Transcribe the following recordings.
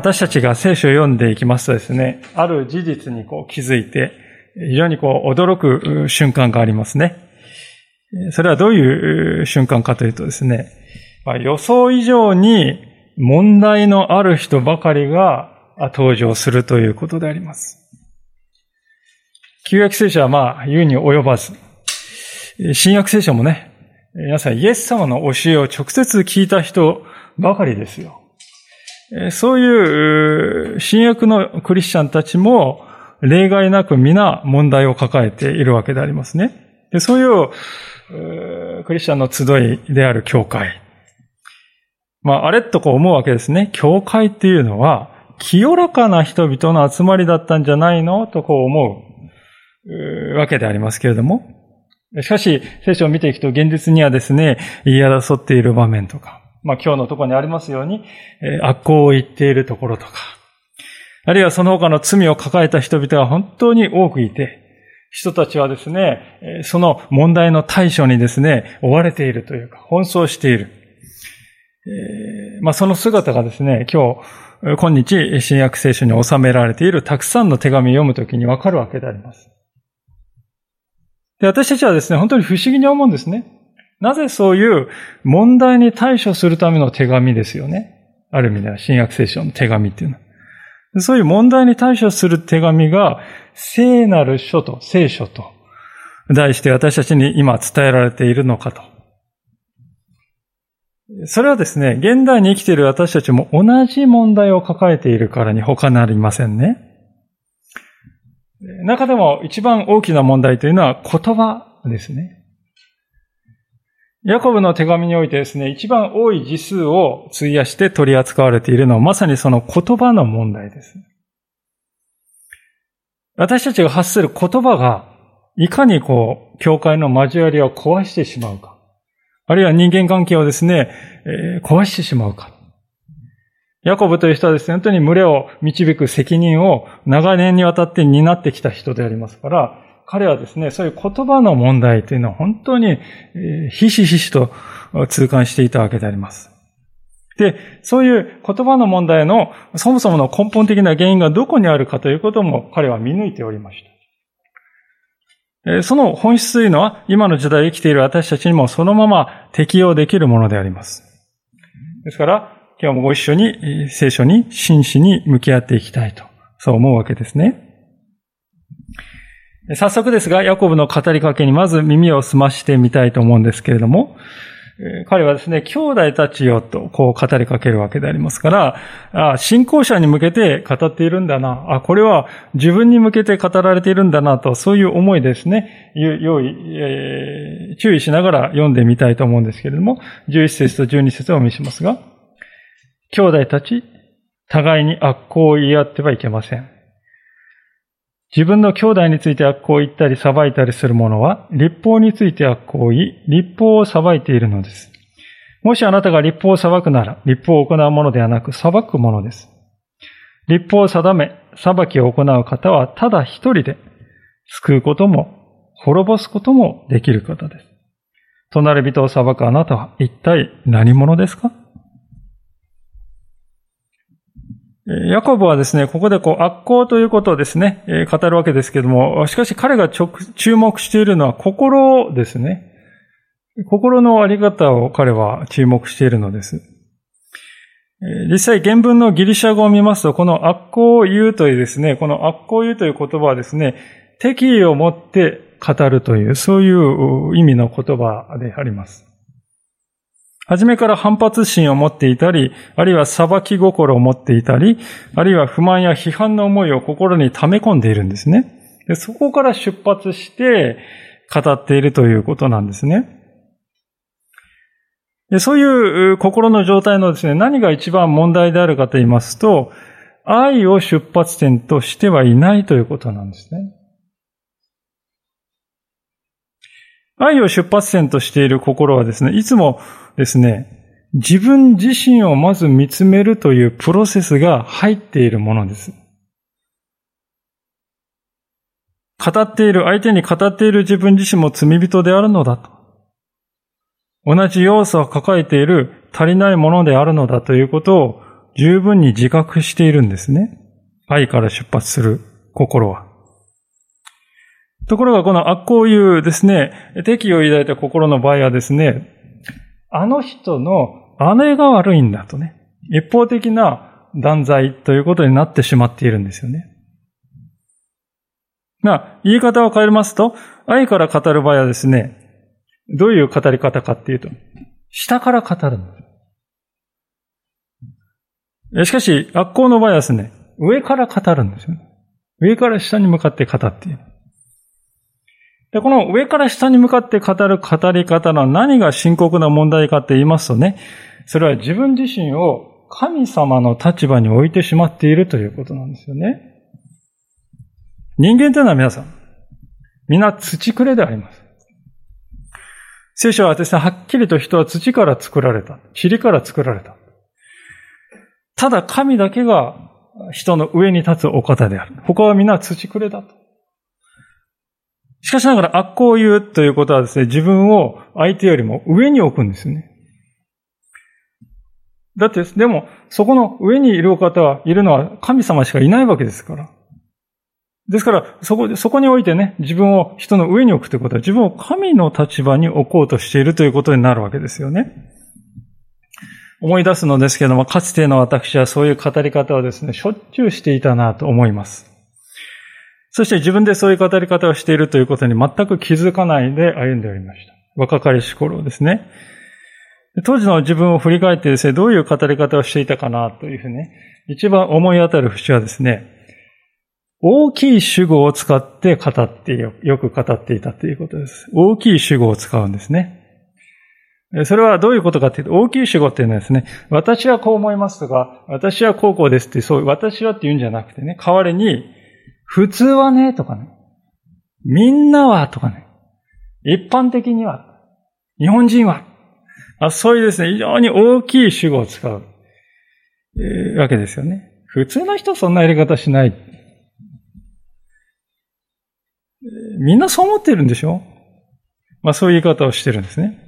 私たちが聖書を読んでいきますとですね、ある事実にこう気づいて、非常にこう驚く瞬間がありますね。それはどういう瞬間かというとですね、まあ、予想以上に問題のある人ばかりが登場するということであります。旧約聖書はまあ言うに及ばず、新約聖書もね、皆さんイエス様の教えを直接聞いた人ばかりですよ。そういう新約のクリスチャンたちも例外なく皆問題を抱えているわけでありますね。でそういうクリスチャンの集いである教会。まあ、あれとこう思うわけですね。教会っていうのは、清らかな人々の集まりだったんじゃないの？とこう思うわけでありますけれども。しかし、聖書を見ていくと現実にはですね、言い争っている場面とか、まあ今日のところにありますように、えー、悪行を言っているところとか、あるいはその他の罪を抱えた人々が本当に多くいて、人たちはですね、その問題の対処にですね、追われているというか、奔走している。えー、まあその姿がですね、今日、今日、新約聖書に収められているたくさんの手紙を読むときにわかるわけであります。で、私たちはですね、本当に不思議に思うんですね。なぜそういう問題に対処するための手紙ですよね？ある意味では新約聖書の手紙っていうのは。そういう問題に対処する手紙が聖なる書と聖書と題して私たちに今伝えられているのかと。それはですね、現代に生きている私たちも同じ問題を抱えているからに他なりませんね。中でも一番大きな問題というのは言葉ですね。ヤコブの手紙においてですね、一番多い字数を費やして取り扱われているのはまさにその言葉の問題です。私たちが発する言葉が、いかにこう、教会の交わりを壊してしまうか。あるいは人間関係をですね、えー、壊してしまうか。ヤコブという人はですね、本当に群れを導く責任を長年にわたって担ってきた人でありますから、彼はですね、そういう言葉の問題というのは本当にひしひしと痛感していたわけであります。で、そういう言葉の問題のそもそもの根本的な原因がどこにあるかということも彼は見抜いておりました。その本質というのは今の時代生きている私たちにもそのまま適用できるものであります。ですから、今日もご一緒に聖書に真摯に向き合っていきたいと、そう思うわけですね。早速ですが、ヤコブの語りかけにまず耳を澄ましてみたいと思うんですけれども、彼はですね、兄弟たちよとこう語りかけるわけでありますから、信仰者に向けて語っているんだな。あ、これは自分に向けて語られているんだなと、そういう思いですね、用意、えー、注意しながら読んでみたいと思うんですけれども、11節と12節をお見せしますが、兄弟たち、互いに悪行を言い合ってはいけません。自分の兄弟について悪行を言ったり裁いたりする者は、立法について悪行を言い、立法を裁いているのです。もしあなたが立法を裁くなら、立法を行うものではなく裁くものです。立法を定め、裁きを行う方はただ一人で、救うことも、滅ぼすこともできる方です。隣人を裁くあなたは一体何者ですか？ヤコブはですね、ここでこう悪行ということをですね、語るわけですけども、しかし彼が注目しているのは心ですね。心のあり方を彼は注目しているのです。実際原文のギリシャ語を見ますと、この悪行を言うというですね、この悪行を言うという言葉はですね、敵意を持って語るという、そういう意味の言葉であります。初めから反発心を持っていたり、あるいは裁き心を持っていたり、あるいは不満や批判の思いを心に溜め込んでいるんですね。でそこから出発して語っているということなんですね。でそういう心の状態のですね、何が一番問題であるかと言いますと、愛を出発点としてはいないということなんですね。愛を出発点としている心はですね、いつもですね、自分自身をまず見つめるというプロセスが入っているものです。語っている、相手に語っている自分自身も罪人であるのだと。同じ要素を抱えている足りないものであるのだということを十分に自覚しているんですね。愛から出発する心は。ところがこの悪行いうですね、敵を抱いた心の場合はですね、あの人の姉が悪いんだとね、一方的な断罪ということになってしまっているんですよね。まあ、言い方を変えますと、愛から語る場合はですね、どういう語り方かっていうと、下から語るんです。しかし、悪行の場合はですね、上から語るんですよね。上から下に向かって語っている。で、この上から下に向かって語る語り方の何が深刻な問題かって言いますとね、それは自分自身を神様の立場に置いてしまっているということなんですよね。人間というのは皆さん、皆土くれであります。聖書はですね、はっきりと人は土から作られた。塵から作られた。ただ神だけが人の上に立つお方である。他は皆土くれだと。しかしながら悪行を言うということはですね、自分を相手よりも上に置くんですよね。だって、でも、そこの上にいるお方はいるのは神様しかいないわけですから。ですから、そこ、そこにおいてね、自分を人の上に置くということは、自分を神の立場に置こうとしているということになるわけですよね。思い出すのですけども、かつての私はそういう語り方をですね、しょっちゅうしていたなと思います。そして自分でそういう語り方をしているということに全く気づかないで歩んでおりました。若かりし頃ですね。当時の自分を振り返ってですね、どういう語り方をしていたかなというふうにね、一番思い当たる節はですね、大きい主語を使って語ってよ、よく語っていたということです。大きい主語を使うんですね。それはどういうことかというと、大きい主語っていうのはですね、私はこう思いますとか、私はこうこうですって、そう、私はって言うんじゃなくてね、代わりに、普通はね、とかね、みんなは、とかね、一般的には、日本人は、あそういうですね、非常に大きい主語を使う、えー、わけですよね。普通の人はそんなやり方しない。みんなそう思ってるんでしょ？まあそういう言い方をしてるんですね。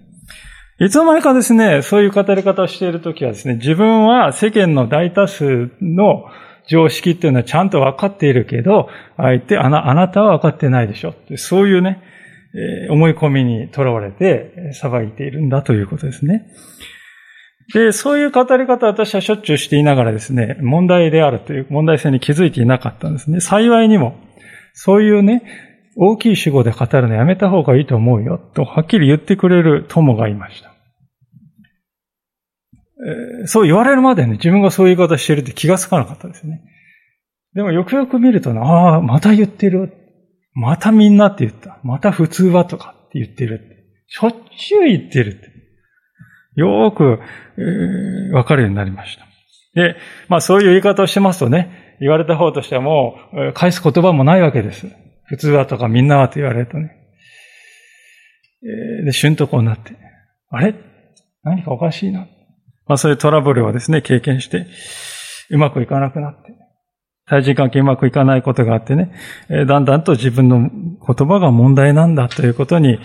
いつの間にかですね、そういう語り方をしているときはですね、自分は世間の大多数の常識っていうのはちゃんと分かっているけど、相手、あなあなたは分かってないでしょ。そういうね、思い込みにとらわれて裁いているんだということですね。で、そういう語り方を私はしょっちゅうしていながらですね、問題であるという問題性に気づいていなかったんですね。幸いにも、そういうね、大きい主語で語るのやめた方がいいと思うよ、とはっきり言ってくれる友がいました。そう言われるまでね、自分がそういう言い方してるって気がつかなかったですね。でもよくよく見るとね、ああ、また言ってる。またみんなって言った。また普通はとかって言ってる。しょっちゅう言ってるって。よーく、えー、わかるようになりました。で、まあそういう言い方をしてますとね、言われた方としてはもう、返す言葉もないわけです。普通はとかみんなはと言われるとね。で、旬とこうなって、あれ？何かおかしいな。まあそういうトラブルをですね、経験して、うまくいかなくなって、対人関係うまくいかないことがあってね、だんだんと自分の言葉が問題なんだということに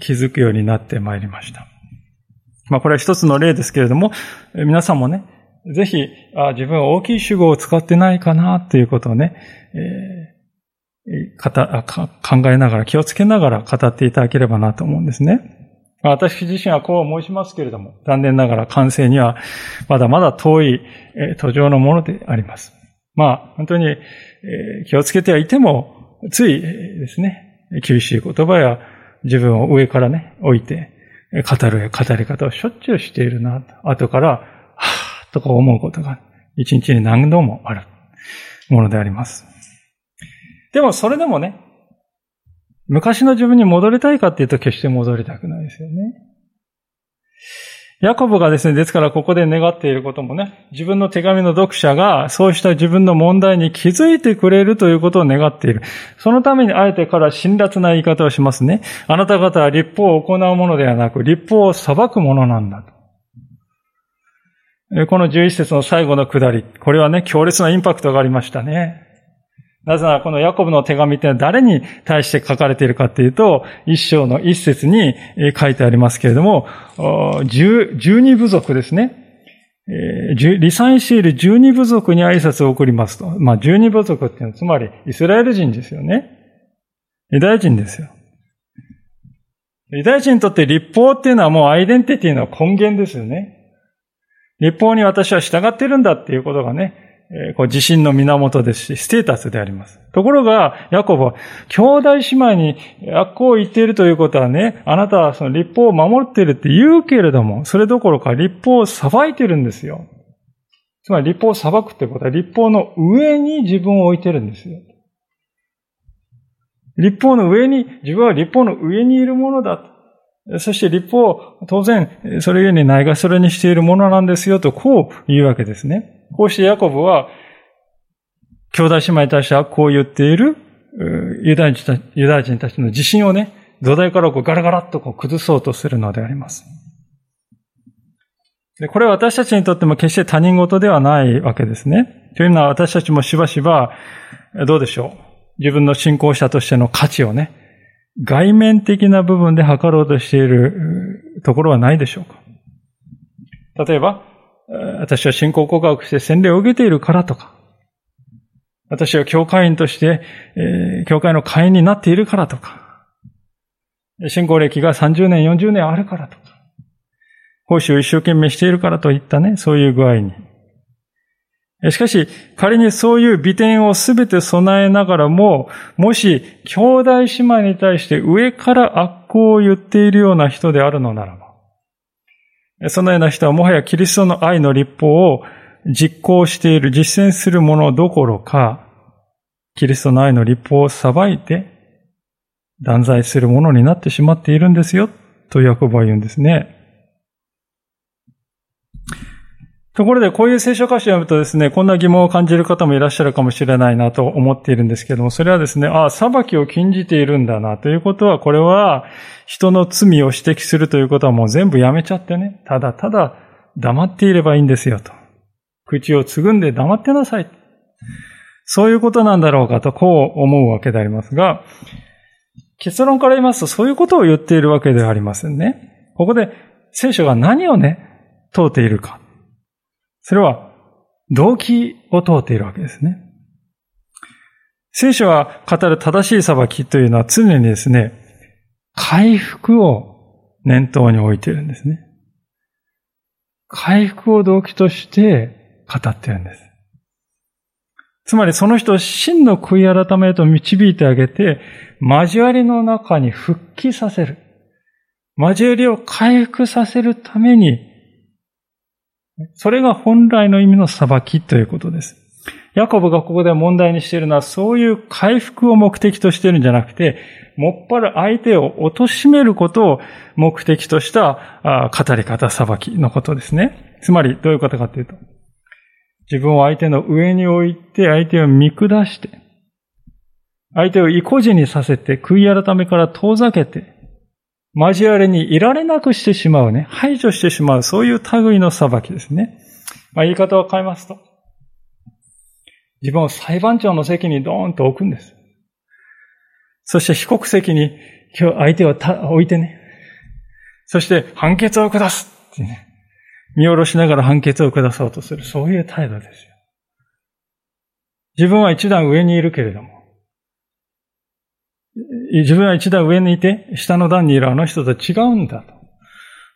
気づくようになってまいりました。まあこれは一つの例ですけれども、皆さんもね、ぜひ、あ自分は大きい主語を使ってないかなということをね、えー考えながら、気をつけながら語っていただければなと思うんですね。私自身はこう申しますけれども、残念ながら完成にはまだまだ遠い途上のものであります。まあ、本当に気をつけてはいても、ついですね、厳しい言葉や自分を上からね、置いて語る語り方をしょっちゅうしているな、後から、はぁとか思うことが一日に何度もあるものであります。でもそれでもね、昔の自分に戻りたいかっていうと決して戻りたくないですよね。ヤコブがですね、ですからここで願っていることもね、自分の手紙の読者がそうした自分の問題に気づいてくれるということを願っている。そのためにあえてから辛辣な言い方をしますね。あなた方は立法を行うものではなく、立法を裁くものなんだと。この11節の最後のくだり、これはね、強烈なインパクトがありましたね。なぜならこのヤコブの手紙ってのは誰に対して書かれているかっていうと、一章の一節に書いてありますけれども、十二部族ですね。リサインシール十二部族に挨拶を送りますと。まあ、十二部族っていうのはつまりイスラエル人ですよね。ユダヤ人ですよ。ユダヤ人にとって立法っていうのはもうアイデンティティの根源ですよね。立法に私は従ってるんだっていうことがね、えこう自信の源ですし、ステータスであります。ところが、ヤコブは、兄弟姉妹に悪行を言っているということはね、あなたはその立法を守っているって言うけれども、それどころか立法を裁いてるんですよ。つまり立法を裁くってことは、立法の上に自分を置いてるんですよ。立法の上に、自分は立法の上にいるものだ。そして立法、当然、それゆえにないがそれにしているものなんですよと、こう言うわけですね。こうしてヤコブは、兄弟姉妹に対してはこう言っているユダヤ人ユダヤ人たちの自信をね、土台からこうガラガラッとこう崩そうとするのであります。でこれは私たちにとっても決して他人事ではないわけですね。というのは私たちもしばしば、どうでしょう。自分の信仰者としての価値をね、外面的な部分で測ろうとしているところはないでしょうか？例えば、私は信仰告白して洗礼を受けているからとか、私は教会員として、教会の会員になっているからとか、信仰歴が30年、40年あるからとか、奉仕を一生懸命しているからといったね、そういう具合に。しかし、仮にそういう美点をすべて備えながらも、もし、兄弟姉妹に対して上から悪行を言っているような人であるのならば、そのような人はもはやキリストの愛の立法を実行している、実践するものどころか、キリストの愛の立法を裁いて、断罪するものになってしまっているんですよ、とヤコブは言うんですね。ところで、こういう聖書歌詞を読むとですね、こんな疑問を感じる方もいらっしゃるかもしれないなと思っているんですけども、それはですね、ああ、裁きを禁じているんだな、ということは、これは、人の罪を指摘するということはもう全部やめちゃってね、ただただ黙っていればいいんですよ、と。口をつぐんで黙ってなさい。そういうことなんだろうかと、こう思うわけでありますが、結論から言いますと、そういうことを言っているわけではありませんね。ここで、聖書が何をね、問うているか。それは動機を問うているわけですね。聖書が語る正しい裁きというのは常にですね、回復を念頭に置いているんですね。回復を動機として語っているんです。つまりその人を真の悔い改めへと導いてあげて、交わりの中に復帰させる。交わりを回復させるためにそれが本来の意味の裁きということです。ヤコブがここで問題にしているのは、そういう回復を目的としているんじゃなくて、もっぱら相手を貶めることを目的とした語り方、裁きのことですね。つまり、どういうことかというと、自分を相手の上に置いて、相手を見下して、相手を意固地にさせて、悔い改めから遠ざけて、交わりにいられなくしてしまうね、排除してしまう、そういう類の裁きですね。まあ、言い方を変えますと、自分を裁判長の席にドーンと置くんです。そして被告席に今日相手を置いてね、そして判決を下すってね、見下ろしながら判決を下そうとする、そういう態度ですよ。自分は一段上にいるけれども、自分は一段上にいて、下の段にいるあの人と違うんだと。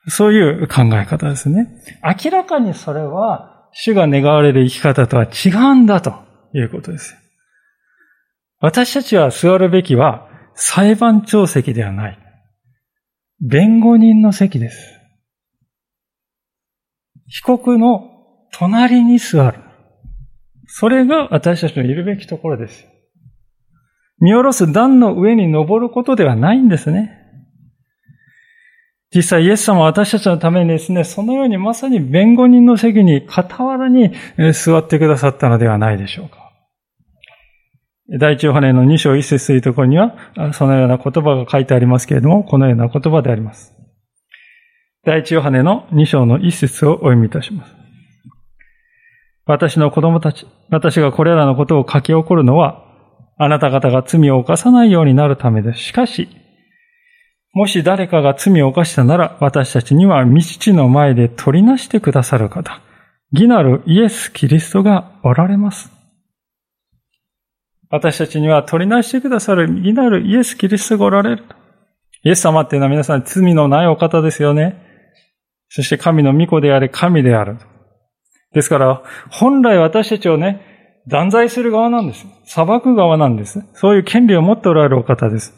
そういう考え方ですね。明らかにそれは、主が願われる生き方とは違うんだということです。私たちは座るべきは裁判長席ではない。弁護人の席です。被告の隣に座る。それが私たちのいるべきところです。見下ろす段の上に登ることではないんですね。実際イエス様は私たちのためにですね、そのようにまさに弁護人の席に傍らに座ってくださったのではないでしょうか。第一ヨハネの2章一節というところには、そのような言葉が書いてありますけれども、このような言葉であります。第一ヨハネの2章の一節をお読みいたします。私の子供たち、私がこれらのことを書き起こるのは、あなた方が罪を犯さないようになるためです。しかし、もし誰かが罪を犯したなら、私たちには道地の前で取りなしてくださる方、義なるイエス・キリストがおられます。私たちには取りなしてくださる義なるイエス・キリストがおられる。イエス様っていうのは皆さん罪のないお方ですよね。そして神の御子であれ、神である。ですから、本来私たちをね、断罪する側なんです。裁く側なんです。そういう権利を持っておられるお方です。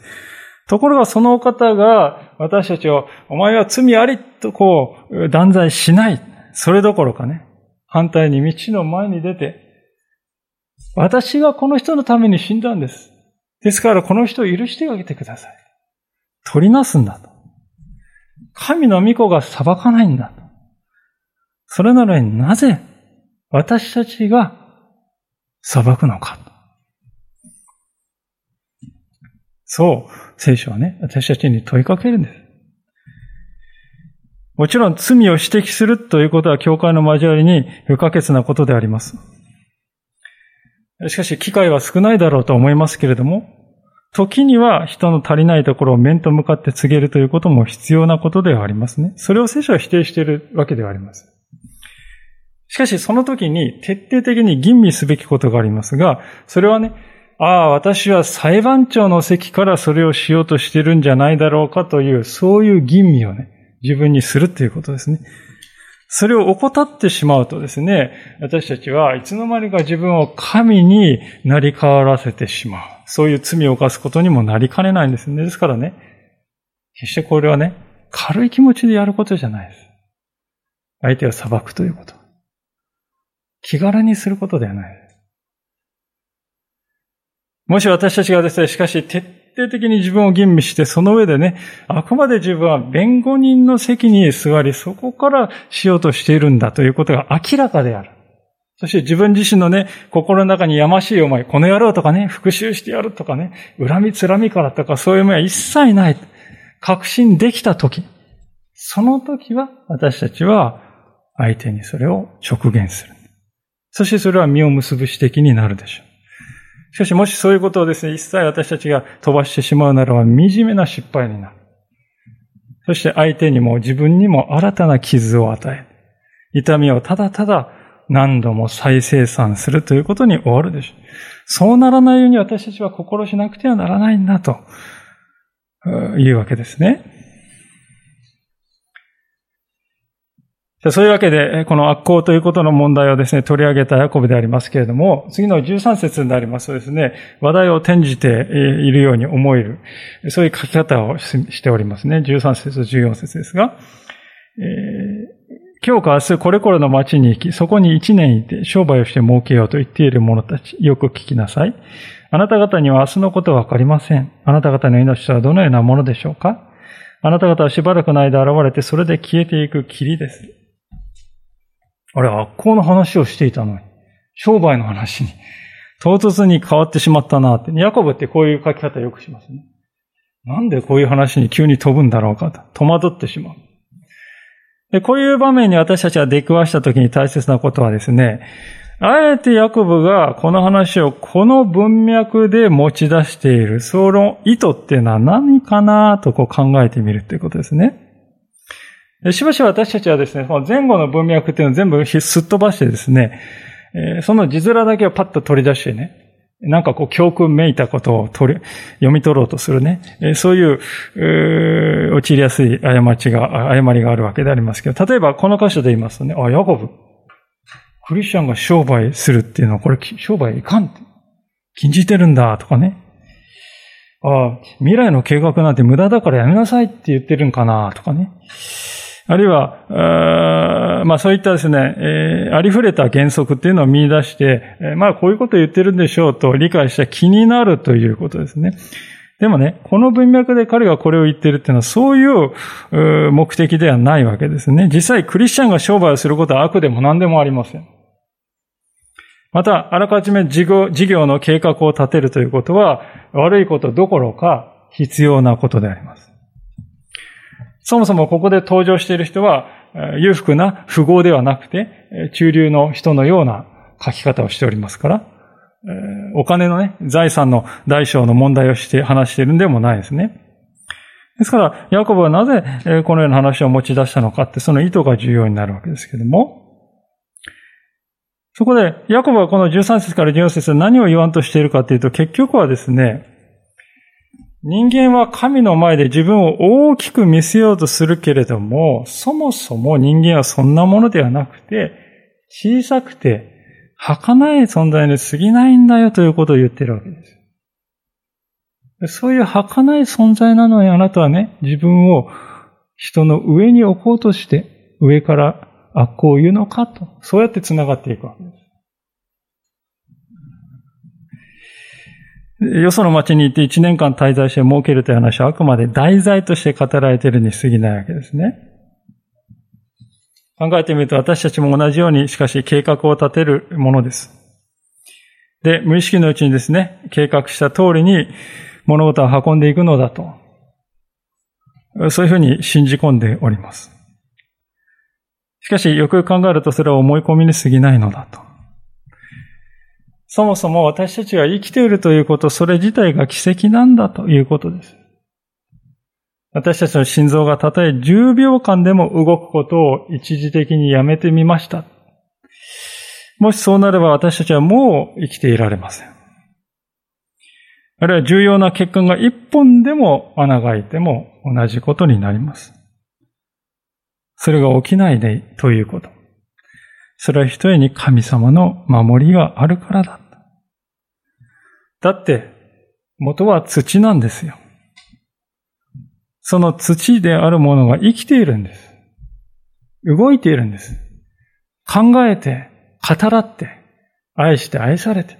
ところがそのお方が私たちを、お前は罪ありとこう断罪しない。それどころかね、反対に道の前に出て、私がこの人のために死んだんです。ですからこの人を許してあげてください。取りなすんだと。神の御子が裁かないんだと。それなのになぜ私たちが裁くのか。そう、聖書はね、私たちに問いかけるんです。もちろん罪を指摘するということは教会の交わりに不可欠なことであります。しかし機会は少ないだろうと思いますけれども、時には人の足りないところを面と向かって告げるということも必要なことではありますね。それを聖書は否定しているわけではあります。しかしその時に徹底的に吟味すべきことがありますが、それはね、ああ、私は裁判長の席からそれをしようとしてるんじゃないだろうかという、そういう吟味をね、自分にするということですね。それを怠ってしまうとですね、私たちはいつの間にか自分を神になり変わらせてしまう。そういう罪を犯すことにもなりかねないんですね。ですからね、決してこれはね、軽い気持ちでやることじゃないです。相手を裁くということ。気軽にすることではない。もし私たちがですね、しかし徹底的に自分を吟味して、その上でね、あくまで自分は弁護人の席に座り、そこからしようとしているんだということが明らかである。そして自分自身のね、心の中にやましい思い、この野郎とかね、復讐してやるとかね、恨みつらみからとかそういう思いは一切ない。確信できたとき、その時は私たちは相手にそれを直言する。そしてそれは実を結ぶ指摘になるでしょう。しかしもしそういうことをですね、一切私たちが飛ばしてしまうならば、惨めな失敗になる。そして相手にも自分にも新たな傷を与え、痛みをただただ何度も再生産するということに終わるでしょう。そうならないように私たちは心しなくてはならないんだというわけですね。そういうわけで、この悪行ということの問題をですね、取り上げたヤコブでありますけれども、次の13節になりますとですね、話題を転じているように思える、そういう書き方をしておりますね。13節、14節ですが、えー、今日か明日これこれの町に行き、そこに一年いて商売をして儲けようと言っている者たち、よく聞きなさい。あなた方には明日のことはわかりません。あなた方の命とはどのようなものでしょうかあなた方はしばらくの間現れて、それで消えていく霧です。あれ、悪行の話をしていたのに、商売の話に、唐突に変わってしまったなって。ヤコブってこういう書き方よくしますね。なんでこういう話に急に飛ぶんだろうかと、戸惑ってしまう。で、こういう場面に私たちが出くわした時に大切なことはですね、あえてヤコブがこの話をこの文脈で持ち出している、その意図っていうのは何かなとこう考えてみるっていうことですね。しばしば私たちはですね、その前後の文脈っていうのを全部すっ飛ばしてですね、その字面だけをパッと取り出してね、なんかこう教訓めいたことを取り、読み取ろうとするね、そういう、えー、陥りやすい過ちが、誤りがあるわけでありますけど、例えばこの箇所で言いますとね、あ、ヤコブ、クリスチャンが商売するっていうのは、これ商売いかんって。禁じてるんだ、とかね。あ未来の計画なんて無駄だからやめなさいって言ってるんかな、とかね。あるいは、あまあそういったですね、えー、ありふれた原則っていうのを見出して、えー、まあこういうことを言ってるんでしょうと理解した気になるということですね。でもね、この文脈で彼がこれを言ってるっていうのはそういう目的ではないわけですね。実際クリスチャンが商売をすることは悪でも何でもありません。また、あらかじめ事業事業の計画を立てるということは悪いことどころか必要なことであります。そもそもここで登場している人は裕福な富豪ではなくて中流の人のような書き方をしておりますから、お金のね、財産の大小の問題をして話しているんでもないですね。ですから、ヤコブはなぜこのような話を持ち出したのかって、その意図が重要になるわけですけども、そこで、ヤコブはこの13節から14節で何を言わんとしているかというと、結局はですね、人間は神の前で自分を大きく見せようとするけれども、そもそも人間はそんなものではなくて、小さくて、儚い存在に過ぎないんだよということを言ってるわけです。そういう儚い存在なのにあなたはね、自分を人の上に置こうとして、上から悪行を言うのかと、そうやって繋がっていくわけです。よその町に行って一年間滞在して儲けるという話はあくまで題材として語られているに過ぎないわけですね。考えてみると私たちも同じようにしかし計画を立てるものです。で、無意識のうちにですね、計画した通りに物事を運んでいくのだと。そういうふうに信じ込んでおります。しかし、よく考えるとそれは思い込みに過ぎないのだと。そもそも私たちが生きているということ、それ自体が奇跡なんだということです。私たちの心臓がたとえ10秒間でも動くことを一時的にやめてみました。もしそうなれば私たちはもう生きていられません。あるいは重要な血管が一本でも穴が開いても同じことになります。それが起きないでということ。それは一重に神様の守りがあるからだ。だって、元は土なんですよ。その土であるものが生きているんです。動いているんです。考えて、語らって、愛して愛されて。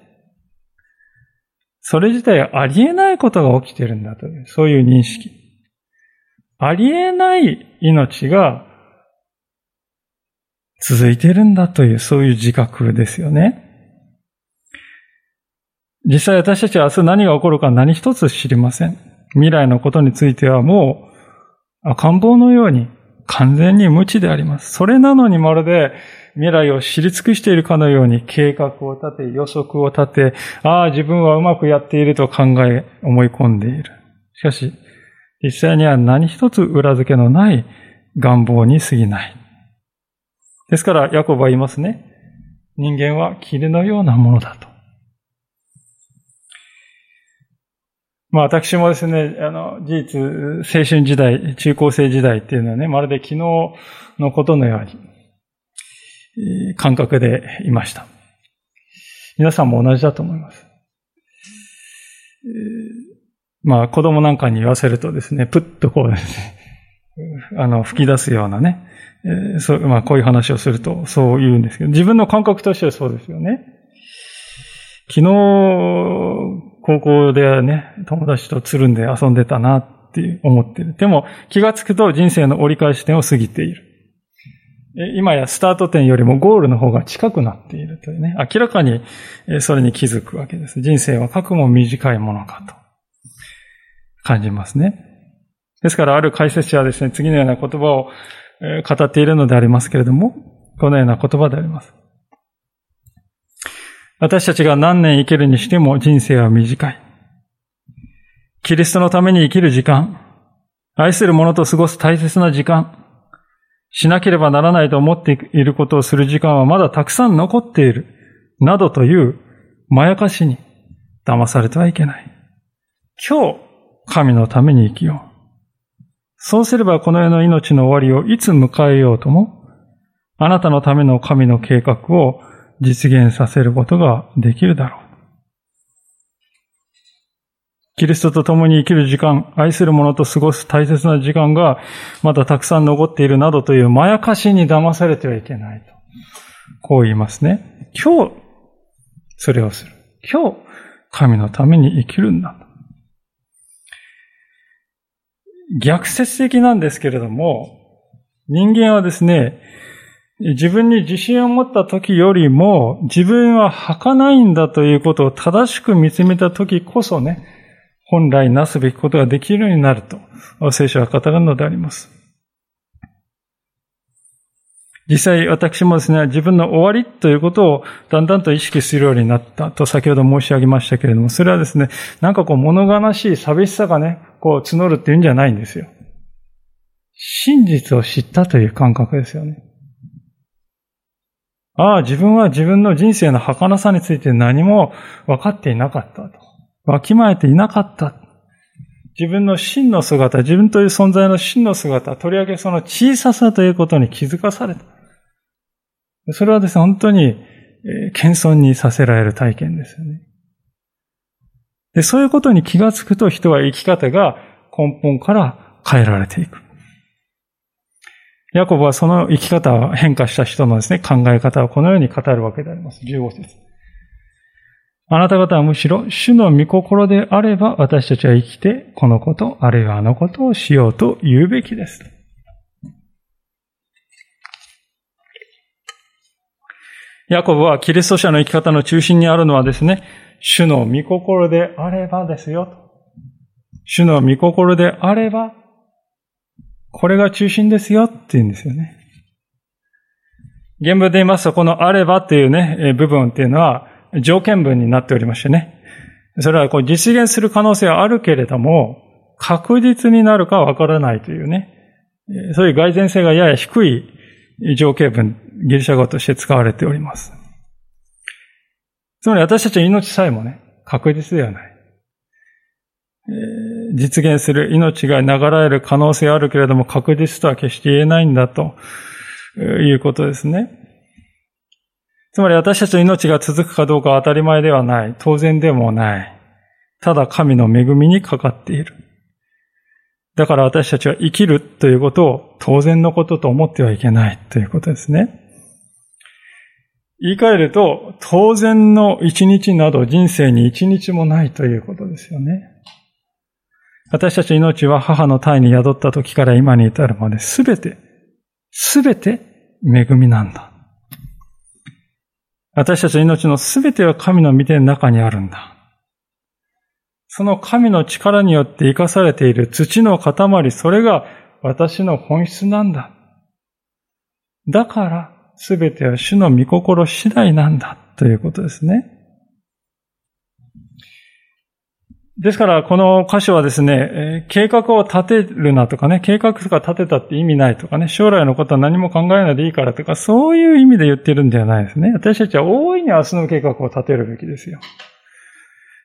それ自体ありえないことが起きているんだという、そういう認識。ありえない命が続いているんだという、そういう自覚ですよね。実際私たちは明日何が起こるか何一つ知りません。未来のことについてはもう赤ん坊のように完全に無知であります。それなのにまるで未来を知り尽くしているかのように計画を立て、予測を立て、ああ、自分はうまくやっていると考え、思い込んでいる。しかし、実際には何一つ裏付けのない願望に過ぎない。ですから、ヤコブは言いますね。人間は霧のようなものだと。まあ私もですね、あの、事実、青春時代、中高生時代っていうのはね、まるで昨日のことのように、感覚でいました。皆さんも同じだと思います。まあ子供なんかに言わせるとですね、プッとこうですね、あの、吹き出すようなね、えー、そう、まあこういう話をするとそう言うんですけど、自分の感覚としてはそうですよね。昨日、高校でね、友達とつるんで遊んでたなって思ってる。でも気がつくと人生の折り返し点を過ぎている。今やスタート点よりもゴールの方が近くなっているというね、明らかにそれに気づくわけです。人生は核も短いものかと感じますね。ですからある解説者はですね、次のような言葉を語っているのでありますけれども、このような言葉であります。私たちが何年生きるにしても人生は短い。キリストのために生きる時間、愛する者と過ごす大切な時間、しなければならないと思っていることをする時間はまだたくさん残っている、などというまやかしに騙されてはいけない。今日、神のために生きよう。そうすればこの世の命の終わりをいつ迎えようとも、あなたのための神の計画を実現させることができるだろう。キリストと共に生きる時間、愛する者と過ごす大切な時間がまだたくさん残っているなどというまやかしに騙されてはいけないと。こう言いますね。今日、それをする。今日、神のために生きるんだ。逆説的なんですけれども、人間はですね、自分に自信を持った時よりも、自分は儚いんだということを正しく見つめた時こそね、本来なすべきことができるようになると、聖書は語るのであります。実際私もですね、自分の終わりということをだんだんと意識するようになったと先ほど申し上げましたけれども、それはですね、なんかこう物悲しい寂しさがね、こう募るっていうんじゃないんですよ。真実を知ったという感覚ですよね。ああ、自分は自分の人生の儚さについて何も分かっていなかったと。わきまえていなかった。自分の真の姿、自分という存在の真の姿、とりわけその小ささということに気づかされた。それはですね、本当に、謙遜にさせられる体験ですよね。で、そういうことに気がつくと人は生き方が根本から変えられていく。ヤコブはその生き方を変化した人のですね、考え方をこのように語るわけであります。15節。あなた方はむしろ主の御心であれば私たちは生きてこのこと、あるいはあのことをしようと言うべきです。ヤコブはキリスト者の生き方の中心にあるのはですね、主の御心であればですよ。主の御心であれば、これが中心ですよって言うんですよね。原文で言いますと、このあればっていうね、部分っていうのは条件文になっておりましてね。それはこう実現する可能性はあるけれども、確実になるかわからないというね、そういう蓋然性がやや低い条件文ギリシャ語として使われております。つまり私たちの命さえもね、確実ではない。えー、実現する命が流れる可能性はあるけれども確実とは決して言えないんだということですね。つまり私たちの命が続くかどうかは当たり前ではない。当然でもない。ただ神の恵みにかかっている。だから私たちは生きるということを当然のことと思ってはいけないということですね。言い換えると、当然の一日など人生に一日もないということですよね。私たち命は母の体に宿った時から今に至るまで全て、全て恵みなんだ。私たち命の全ては神の御手の中にあるんだ。その神の力によって生かされている土の塊、それが私の本質なんだ。だから、すべては主の御心次第なんだということですね。ですから、この箇所はですね、計画を立てるなとかね、計画とか立てたって意味ないとかね、将来のことは何も考えないでいいからとか、そういう意味で言ってるんではないですね。私たちは大いに明日の計画を立てるべきですよ。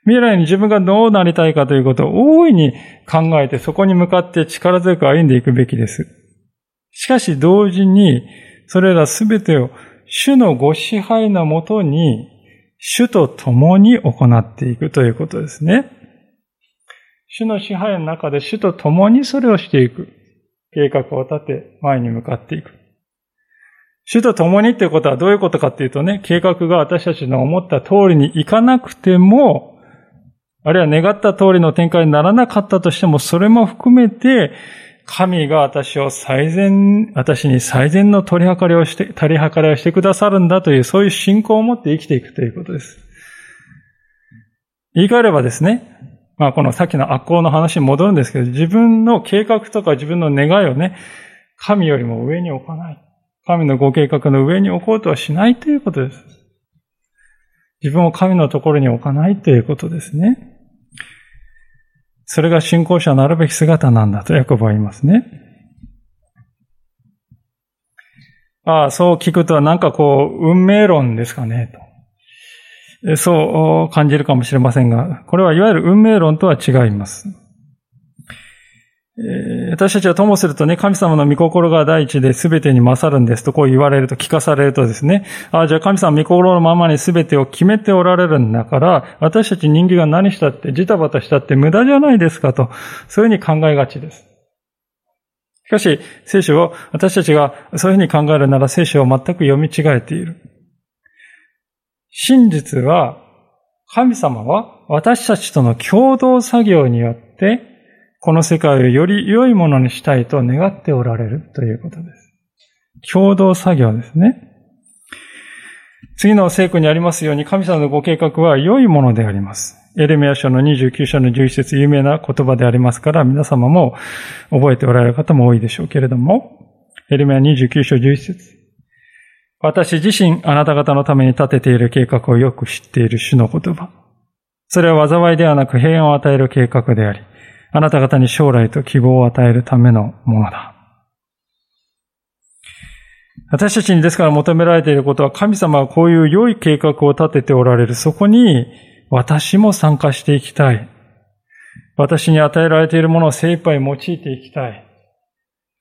未来に自分がどうなりたいかということを大いに考えて、そこに向かって力強く歩んでいくべきです。しかし同時に、それらすべてを主のご支配のもとに、主と共に行っていくということですね。主の支配の中で主と共にそれをしていく。計画を立て、前に向かっていく。主と共にっていうことはどういうことかっていうとね、計画が私たちの思った通りにいかなくても、あるいは願った通りの展開にならなかったとしても、それも含めて、神が私を最善、私に最善の取り計りをして、取り計りをしてくださるんだという、そういう信仰を持って生きていくということです。言い換えればですね、まあこのさっきの悪行の話に戻るんですけど、自分の計画とか自分の願いをね、神よりも上に置かない。神のご計画の上に置こうとはしないということです。自分を神のところに置かないということですね。それが信仰者なるべき姿なんだとヤコブは言いますね。ああ、そう聞くとなんかこう、運命論ですかね、と。そう感じるかもしれませんが、これはいわゆる運命論とは違います。私たちはともするとね、神様の御心が第一で全てに勝るんですとこう言われると、聞かされるとですね、ああ、じゃあ神様御心のままに全てを決めておられるんだから、私たち人間が何したって、ジタバタしたって無駄じゃないですかと、そういうふうに考えがちです。しかし、聖書を、私たちがそういうふうに考えるなら聖書を全く読み違えている。真実は、神様は私たちとの共同作業によって、この世界をより良いものにしたいと願っておられるということです。共同作業ですね。次の聖句にありますように、神様のご計画は良いものであります。エレミア書の29章の11節有名な言葉でありますから、皆様も覚えておられる方も多いでしょうけれども、エレミア29章11節私自身あなた方のために立てている計画をよく知っている主の言葉。それは災いではなく平安を与える計画であり、あなた方に将来と希望を与えるためのものだ。私たちにですから求められていることは神様はこういう良い計画を立てておられる。そこに私も参加していきたい。私に与えられているものを精一杯用いていきたい。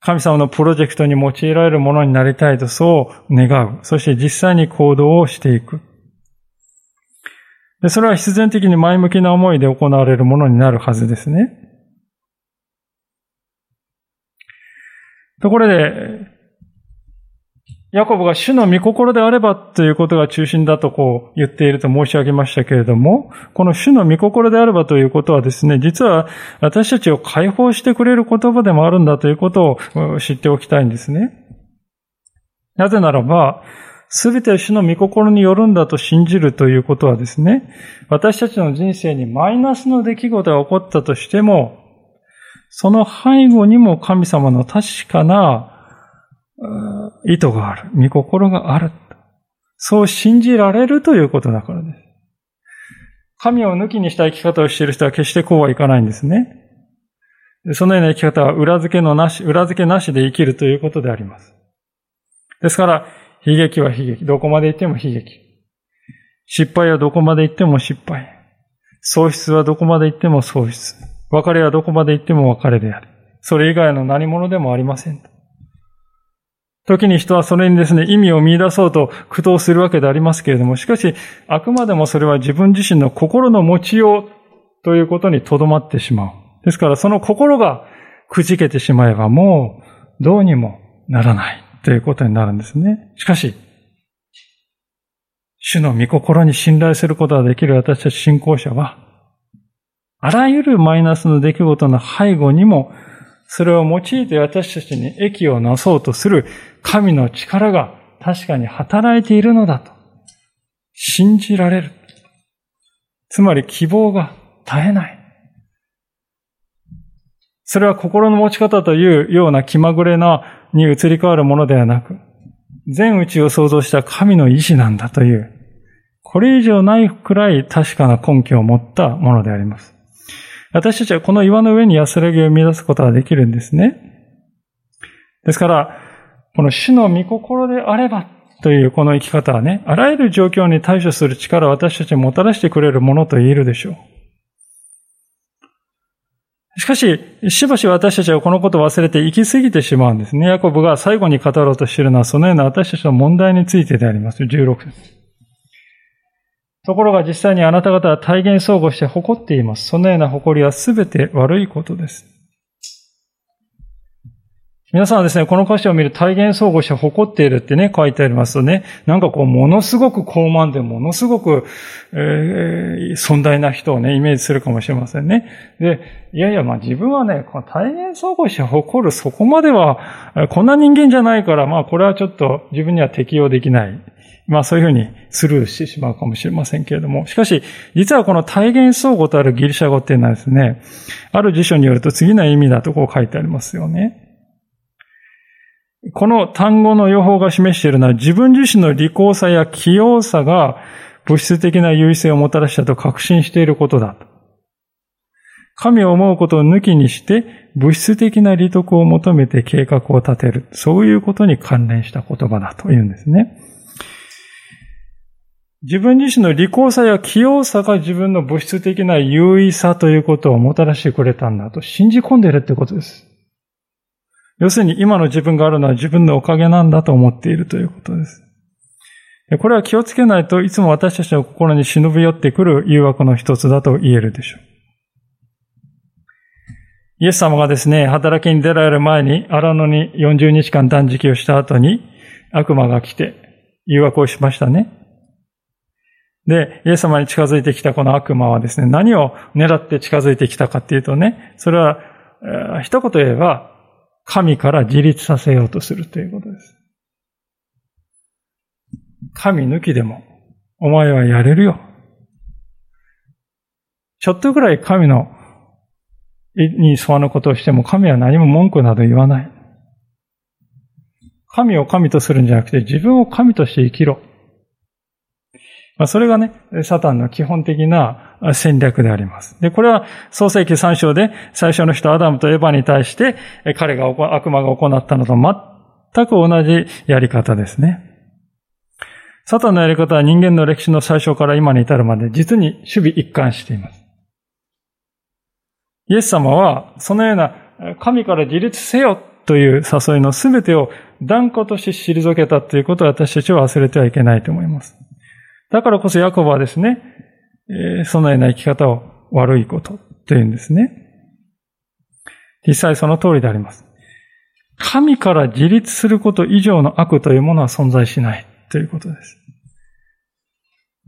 神様のプロジェクトに用いられるものになりたいとそう願う。そして実際に行動をしていく。でそれは必然的に前向きな思いで行われるものになるはずですね。ところで、ヤコブが主の御心であればということが中心だとこう言っていると申し上げましたけれども、この主の御心であればということはですね、実は私たちを解放してくれる言葉でもあるんだということを知っておきたいんですね。なぜならば、すべて主の御心によるんだと信じるということはですね、私たちの人生にマイナスの出来事が起こったとしても、その背後にも神様の確かな意図がある。御心がある。そう信じられるということだからです。神を抜きにした生き方をしている人は決してこうはいかないんですね。そのような生き方は裏付けのなし、裏付けなしで生きるということであります。ですから、悲劇は悲劇。どこまで行っても悲劇。失敗はどこまで行っても失敗。喪失はどこまで行っても喪失。別れはどこまで行っても別れである。それ以外の何者でもありません。時に人はそれにですね、意味を見出そうと苦闘するわけでありますけれども、しかし、あくまでもそれは自分自身の心の持ちようということにとどまってしまう。ですから、その心がくじけてしまえばもうどうにもならないということになるんですね。しかし、主の御心に信頼することができる私たち信仰者は、あらゆるマイナスの出来事の背後にもそれを用いて私たちに益をなそうとする神の力が確かに働いているのだと信じられる。つまり希望が絶えない。それは心の持ち方というような気まぐれなに移り変わるものではなく、全宇宙を創造した神の意志なんだという、これ以上ないくらい確かな根拠を持ったものであります。私たちはこの岩の上に安らぎを見出すことができるんですね。ですから、この主の御心であればというこの生き方はね、あらゆる状況に対処する力を私たちにもたらしてくれるものと言えるでしょう。しかし、しばし私たちはこのことを忘れて行き過ぎてしまうんですね。ヤコブが最後に語ろうとしているのは、そのような私たちの問題についてであります。16節。ところが実際にあなた方は体現相互して誇っています。そのような誇りはすべて悪いことです。皆さんはですね、この歌詞を見る体現相互して誇っているってね、書いてありますとね、なんかこう、ものすごく高慢で、ものすごく、えー、尊大な人をね、イメージするかもしれませんね。で、いやいや、まあ自分はね、この体現相互して誇る、そこまでは、こんな人間じゃないから、まあこれはちょっと自分には適用できない。まあそういうふうにスルーしてしまうかもしれませんけれども、しかし、実はこの体現相互とあるギリシャ語っていうのはですね、ある辞書によると次の意味だとこう書いてありますよね。この単語の予報が示しているのは自分自身の利口さや器用さが物質的な優位性をもたらしたと確信していることだと。神を思うことを抜きにして物質的な利得を求めて計画を立てる。そういうことに関連した言葉だというんですね。自分自身の利口さや器用さが自分の物質的な優位さということをもたらしてくれたんだと信じ込んでいるってことです。要するに今の自分があるのは自分のおかげなんだと思っているということです。これは気をつけないといつも私たちの心に忍び寄ってくる誘惑の一つだと言えるでしょう。イエス様がですね、働きに出られる前に荒野に40日間断食をした後に悪魔が来て誘惑をしましたね。で、イエス様に近づいてきたこの悪魔はですね、何を狙って近づいてきたかっていうとね、それは一言言えば、神から自立させようとするということです。神抜きでも、お前はやれるよ。ちょっとぐらい神のに沿わぬことをしても神は何も文句など言わない。神を神とするんじゃなくて自分を神として生きろ。まあ、それがね、サタンの基本的な戦略であります。で、これは創世記3章で最初の人アダムとエヴァに対して彼が、悪魔が行ったのと全く同じやり方ですね。サタンのやり方は人間の歴史の最初から今に至るまで実に守備一貫しています。イエス様はそのような神から自立せよという誘いのすべてを断固として退けたということを私たちは忘れてはいけないと思います。だからこそヤコブはですね、そのような生き方を悪いことというんですね。実際その通りであります。神から自立すること以上の悪というものは存在しないということです。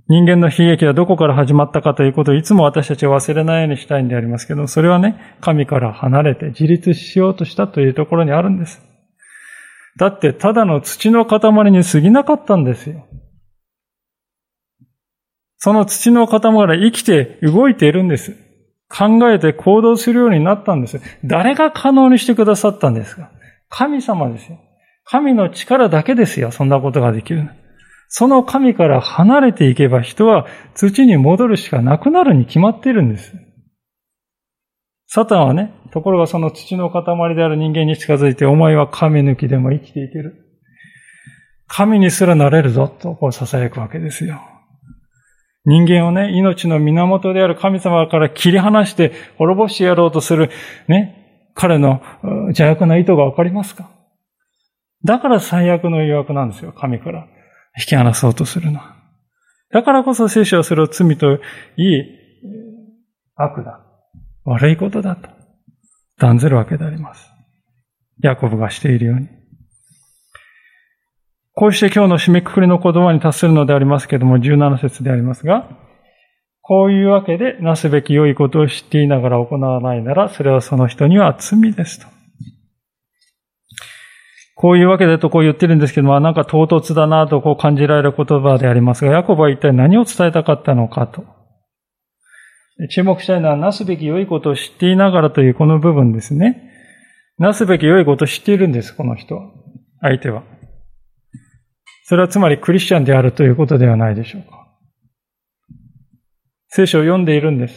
人間の悲劇はどこから始まったかということをいつも私たちは忘れないようにしたいんでありますけど、それはね、神から離れて自立しようとしたというところにあるんです。だって、ただの土の塊に過ぎなかったんですよ。その土の塊が生きて動いているんです。考えて行動するようになったんです。誰が可能にしてくださったんですか？神様ですよ。神の力だけですよ。そんなことができる。その神から離れていけば人は土に戻るしかなくなるに決まっているんです。サタンはね、ところがその土の塊である人間に近づいて、お前は神抜きでも生きていける。神にすらなれるぞ、とこう囁くわけですよ。人間をね、命の源である神様から切り離して滅ぼしてやろうとする、ね、彼の邪悪な意図がわかりますか？だから最悪の誘惑なんですよ、神から。引き離そうとするのは。だからこそ聖書はそれを罪といい悪だ。悪いことだと断ずるわけであります。ヤコブがしているように。こうして今日の締めくくりの言葉に達するのでありますけれども、17節でありますが、こういうわけで、なすべき良いことを知っていながら行わないなら、それはその人には罪ですと。こういうわけでとこう言ってるんですけども、なんか唐突だなとこう感じられる言葉でありますが、ヤコブは一体何を伝えたかったのかと。注目したいのは、なすべき良いことを知っていながらというこの部分ですね。なすべき良いことを知っているんです、この人は。相手は。それはつまりクリスチャンであるということではないでしょうか。聖書を読んでいるんです。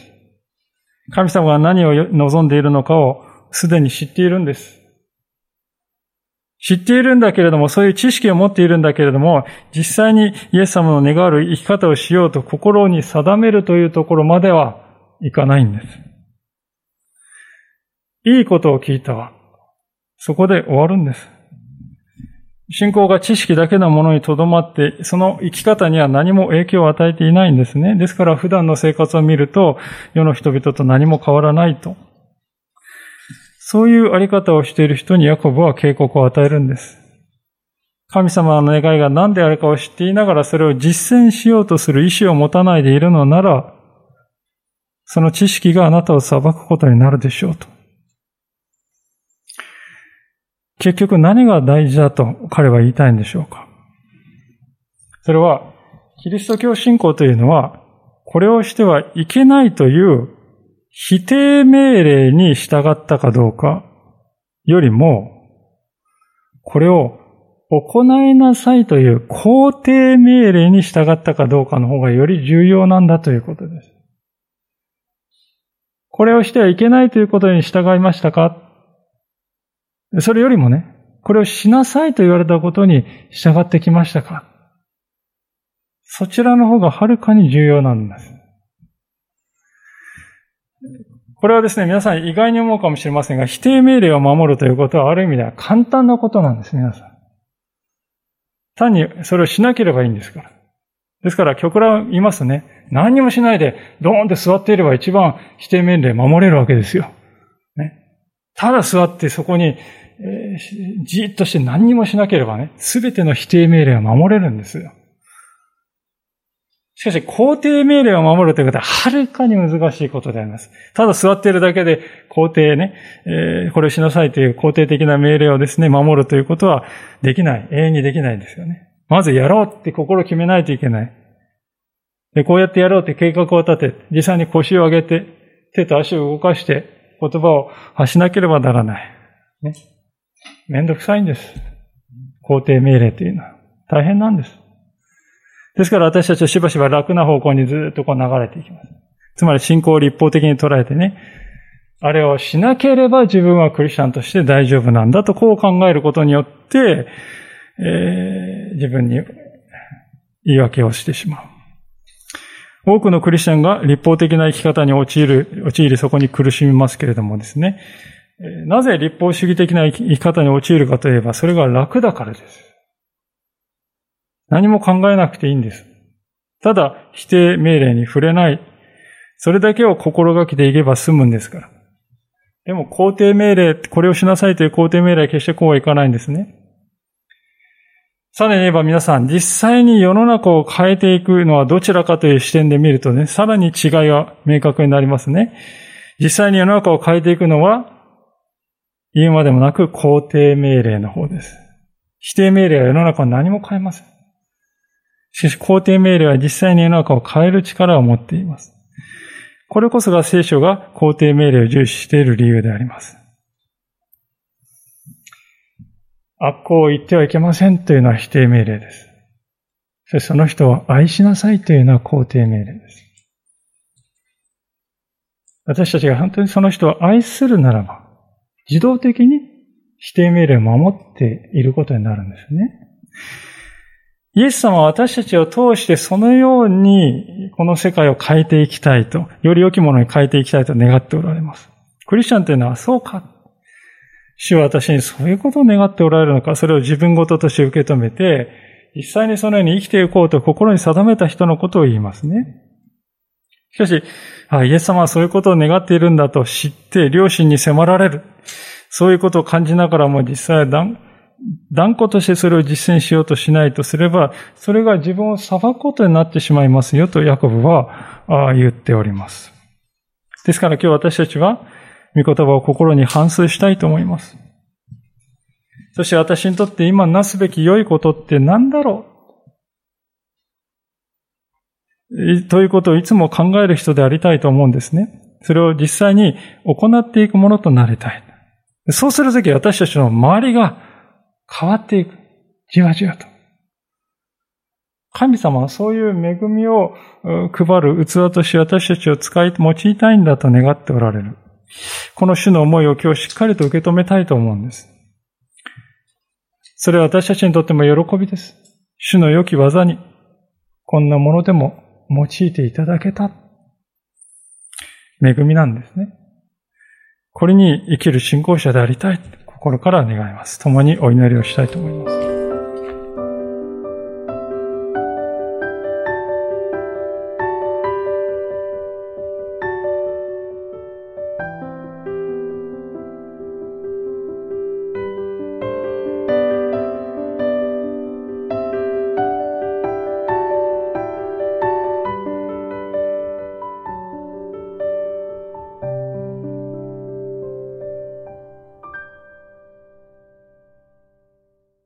神様が何を望んでいるのかをすでに知っているんです。知っているんだけれども、そういう知識を持っているんだけれども、実際にイエス様の願わる生き方をしようと心に定めるというところまではいかないんです。いいことを聞いたわ。そこで終わるんです。信仰が知識だけのものにとどまって、その生き方には何も影響を与えていないんですね。ですから普段の生活を見ると、世の人々と何も変わらないと。そういうあり方をしている人にヤコブは警告を与えるんです。神様の願いが何であるかを知っていながらそれを実践しようとする意志を持たないでいるのなら、その知識があなたを裁くことになるでしょうと。結局何が大事だと彼は言いたいんでしょうか？それは、キリスト教信仰というのは、これをしてはいけないという否定命令に従ったかどうかよりも、これを行いなさいという肯定命令に従ったかどうかの方がより重要なんだということです。これをしてはいけないということに従いましたか？それよりもね、これをしなさいと言われたことに従ってきましたかそちらの方がはるかに重要なんです。これはですね、皆さん意外に思うかもしれませんが、否定命令を守るということはある意味では簡単なことなんです、皆さん。単にそれをしなければいいんですから。ですから、極論言いますね、何にもしないで、ドーンって座っていれば一番否定命令守れるわけですよ。ね。ただ座ってそこにえー、じっとして何にもしなければね、すべての否定命令は守れるんですよ。しかし、肯定命令を守るということは、はるかに難しいことであります。ただ座っているだけで、肯定ね、えー、これをしなさいという肯定的な命令をですね、守るということはできない。永遠にできないんですよね。まずやろうって心を決めないといけない。で、こうやってやろうって計画を立て、実際に腰を上げて、手と足を動かして、言葉を発しなければならない。ね。めんどくさいんです。肯定命令というのは。大変なんです。ですから私たちはしばしば楽な方向にずっとこう流れていきます。つまり信仰を立法的に捉えてね、あれをしなければ自分はクリスチャンとして大丈夫なんだとこう考えることによって、えー、自分に言い訳をしてしまう。多くのクリスチャンが立法的な生き方に陥る、陥りそこに苦しみますけれどもですね、なぜ立法主義的な生き方に陥るかといえば、それが楽だからです。何も考えなくていいんです。ただ、否定命令に触れない。それだけを心がけていけば済むんですから。でも、肯定命令、これをしなさいという肯定命令は決してこうはいかないんですね。さらに言えば皆さん、実際に世の中を変えていくのはどちらかという視点で見るとね、さらに違いが明確になりますね。実際に世の中を変えていくのは、言うまでもなく肯定命令の方です。否定命令は世の中を何も変えません。しかし肯定命令は実際に世の中を変える力を持っています。これこそが聖書が肯定命令を重視している理由であります。悪行を言ってはいけませんというのは否定命令です。そしてその人を愛しなさいというのは肯定命令です。私たちが本当にその人を愛するならば、自動的に否定命令を守っていることになるんですね。イエス様は私たちを通してそのようにこの世界を変えていきたいと、より良きものに変えていきたいと願っておられます。クリスチャンというのはそうか。主は私にそういうことを願っておられるのか、それを自分ごととして受け止めて、実際にそのように生きていこうと心に定めた人のことを言いますね。しかし、あイエス様はそういうことを願っているんだと知って、両親に迫られる。そういうことを感じながらも実際は断断固としてそれを実践しようとしないとすれば、それが自分を裁くことになってしまいますよとヤコブは言っております。ですから今日私たちは、御言葉を心に反芻したいと思います。そして私にとって今なすべき良いことって何だろう？ということをいつも考える人でありたいと思うんですね。それを実際に行っていくものとなりたい。そうするとき私たちの周りが変わっていく。じわじわと。神様はそういう恵みを配る器として私たちを使い、用いたいんだと願っておられる。この種の思いを今日しっかりと受け止めたいと思うんです。それは私たちにとっても喜びです。主の良き技に、こんなものでも用いていただけた。恵みなんですね。これに生きる信仰者でありたい。心から願います。共にお祈りをしたいと思います。